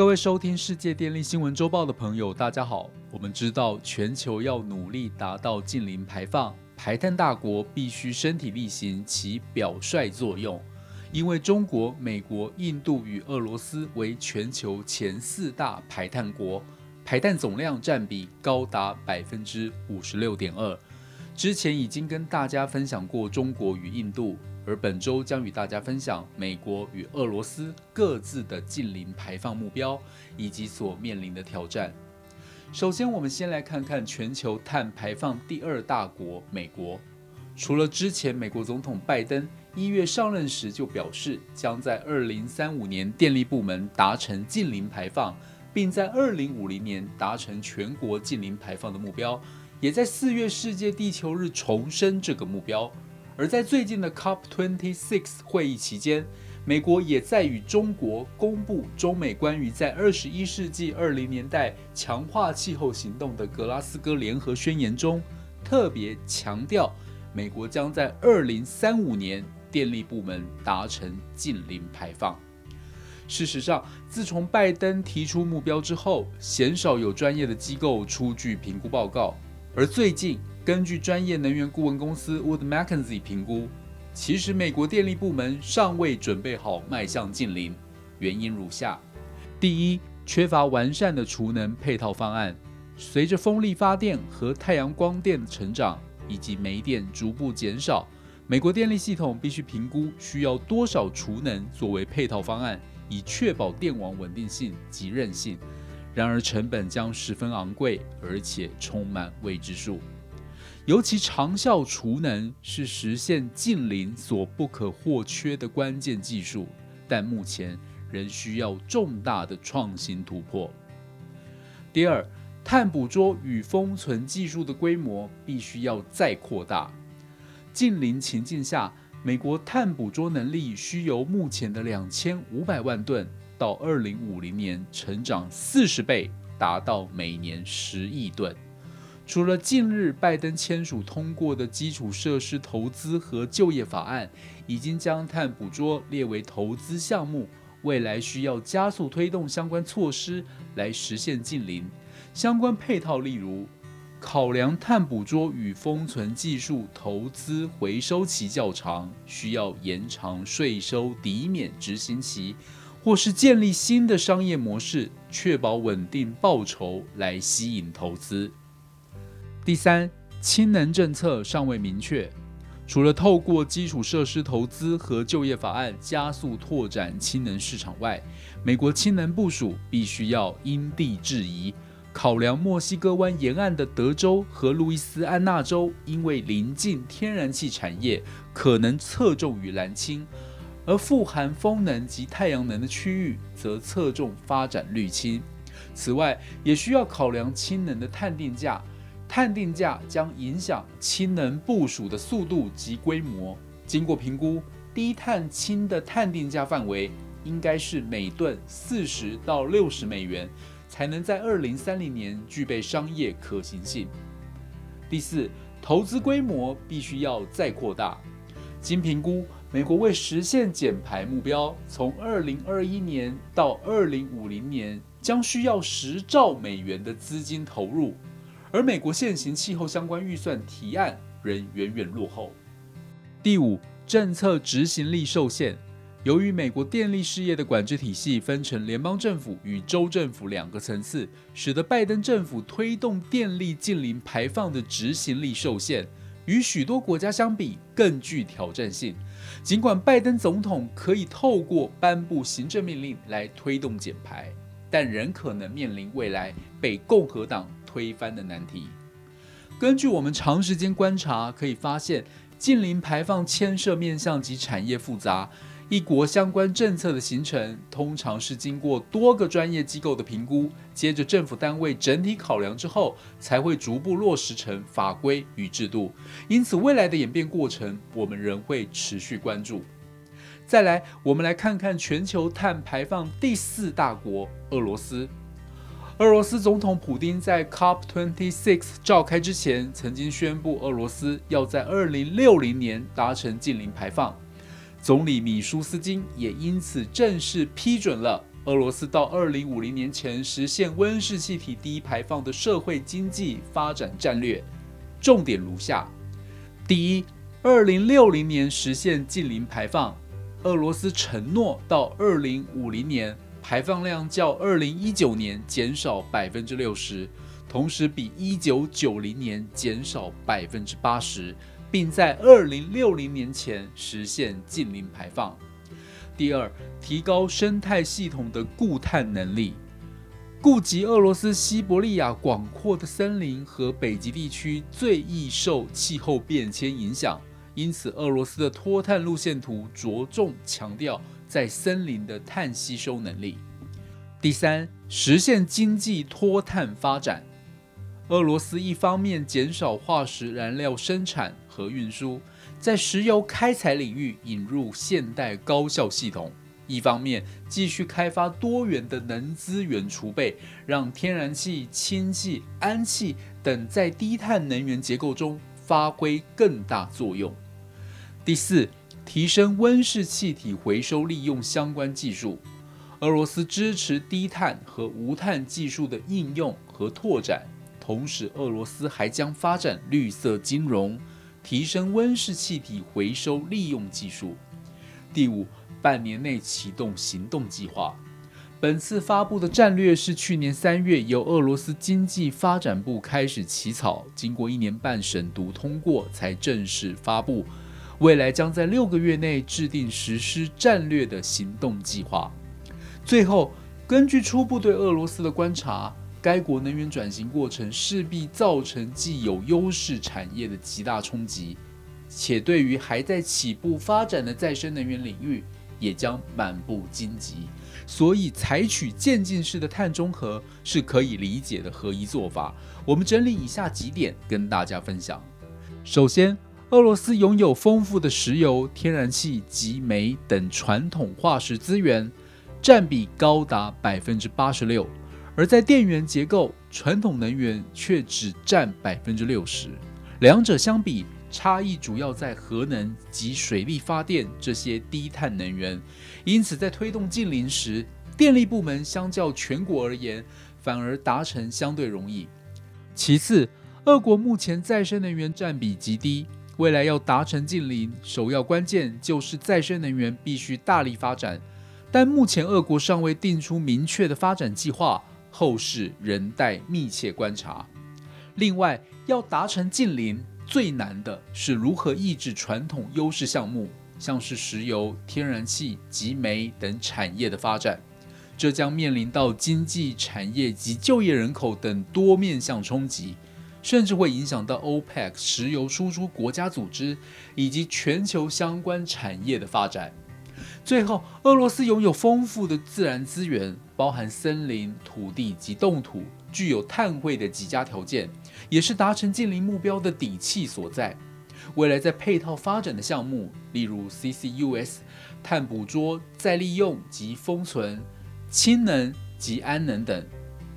各位收听世界电力新闻周报的朋友，大家好。我们知道，全球要努力达到近零排放，排碳大国必须身体力行起表率作用。因为中国、美国、印度与俄罗斯为全球前四大排碳国，排碳总量占比高达百分之五十六点二。之前已经跟大家分享过中国与印度，而本周将与大家分享美国与俄罗斯各自的近零排放目标以及所面临的挑战。首先，我们先来看看全球碳排放第二大国美国。除了之前美国总统拜登一月上任时就表示将在二零三五年电力部门达成近零排放，并在二零五零年达成全国近零排放的目标。也在四月世界地球日重申这个目标，而在最近的 COP26 会议期间，美国也在与中国公布中美关于在二十一世纪二零年代强化气候行动的格拉斯哥联合宣言中，特别强调美国将在二零三五年电力部门达成近零排放。事实上，自从拜登提出目标之后，鲜少有专业的机构出具评估报告。而最近，根据专业能源顾问公司 Wood Mackenzie 评估，其实美国电力部门尚未准备好迈向近零。原因如下：第一，缺乏完善的储能配套方案。随着风力发电和太阳光电的成长，以及煤电逐步减少，美国电力系统必须评估需要多少储能作为配套方案，以确保电网稳定性及韧性。然而，成本将十分昂贵，而且充满未知数。尤其长效储能是实现近零所不可或缺的关键技术，但目前仍需要重大的创新突破。第二，碳捕捉与封存技术的规模必须要再扩大。近零情境下，美国碳捕捉能力需由目前的两千五百万吨。到二零五零年，成长四十倍，达到每年十亿吨。除了近日拜登签署通过的基础设施投资和就业法案，已经将碳捕捉列为投资项目，未来需要加速推动相关措施来实现近零。相关配套，例如考量碳捕捉与封存技术投资回收期较长，需要延长税收抵免执行期。或是建立新的商业模式，确保稳定报酬来吸引投资。第三，氢能政策尚未明确，除了透过基础设施投资和就业法案加速拓展氢能市场外，美国氢能部署必须要因地制宜，考量墨西哥湾沿岸的德州和路易斯安那州，因为临近天然气产业，可能侧重于蓝氢。而富含风能及太阳能的区域，则侧重发展绿氢。此外，也需要考量氢能的碳定价，碳定价将影响氢能部署的速度及规模。经过评估，低碳氢的碳定价范围应该是每吨四十到六十美元，才能在二零三零年具备商业可行性。第四，投资规模必须要再扩大。经评估。美国为实现减排目标，从二零二一年到二零五零年将需要十兆美元的资金投入，而美国现行气候相关预算提案仍远远落后。第五，政策执行力受限。由于美国电力事业的管制体系分成联邦政府与州政府两个层次，使得拜登政府推动电力近零排放的执行力受限，与许多国家相比更具挑战性。尽管拜登总统可以透过颁布行政命令来推动减排，但仍可能面临未来被共和党推翻的难题。根据我们长时间观察，可以发现近零排放牵涉面向及产业复杂。一国相关政策的形成，通常是经过多个专业机构的评估，接着政府单位整体考量之后，才会逐步落实成法规与制度。因此，未来的演变过程，我们仍会持续关注。再来，我们来看看全球碳排放第四大国俄罗斯。俄罗斯总统普京在 COP26 召开之前，曾经宣布俄罗斯要在2060年达成近零排放。总理米舒斯金也因此正式批准了俄罗斯到二零五零年前实现温室气体低排放的社会经济发展战略，重点如下：第一，二零六零年实现近零排放。俄罗斯承诺到二零五零年排放量较二零一九年减少百分之六十，同时比一九九零年减少百分之八十，并在二零六零年前实现近零排放。第二，提高生态系统的固碳能力，顾及俄罗斯西伯利亚广阔的森林和北极地区最易受气候变迁影响。因此，俄罗斯的脱碳路线图着重强调在森林的碳吸收能力。第三，实现经济脱碳发展。俄罗斯一方面减少化石燃料生产和运输，在石油开采领域引入现代高效系统；一方面继续开发多元的能资源储备，让天然气、氢气、氨气等在低碳能源结构中。发挥更大作用。第四，提升温室气体回收利用相关技术。俄罗斯支持低碳和无碳技术的应用和拓展，同时俄罗斯还将发展绿色金融，提升温室气体回收利用技术。第五，半年内启动行动计划。本次发布的战略是去年三月由俄罗斯经济发展部开始起草，经过一年半审读通过才正式发布。未来将在六个月内制定实施战略的行动计划。最后，根据初步对俄罗斯的观察，该国能源转型过程势必造成既有优势产业的极大冲击，且对于还在起步发展的再生能源领域。也将满布荆棘，所以采取渐进式的碳中和是可以理解的合一做法。我们整理以下几点跟大家分享。首先，俄罗斯拥有丰富的石油、天然气及煤等传统化石资源，占比高达百分之八十六；而在电源结构，传统能源却只占百分之六十。两者相比，差异主要在核能及水力发电这些低碳能源，因此在推动近邻时，电力部门相较全国而言，反而达成相对容易。其次，俄国目前再生能源占比极低，未来要达成近邻，首要关键就是再生能源必须大力发展，但目前俄国尚未定出明确的发展计划，后世仍待密切观察。另外，要达成近邻。最难的是如何抑制传统优势项目，像是石油、天然气及煤等产业的发展，这将面临到经济、产业及就业人口等多面向冲击，甚至会影响到 OPEC 石油输出国家组织以及全球相关产业的发展。最后，俄罗斯拥有丰富的自然资源，包含森林、土地及冻土，具有碳汇的极佳条件，也是达成近邻目标的底气所在。未来在配套发展的项目，例如 CCUS、碳捕捉、再利用及封存、氢能及氨能等，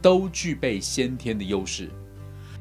都具备先天的优势。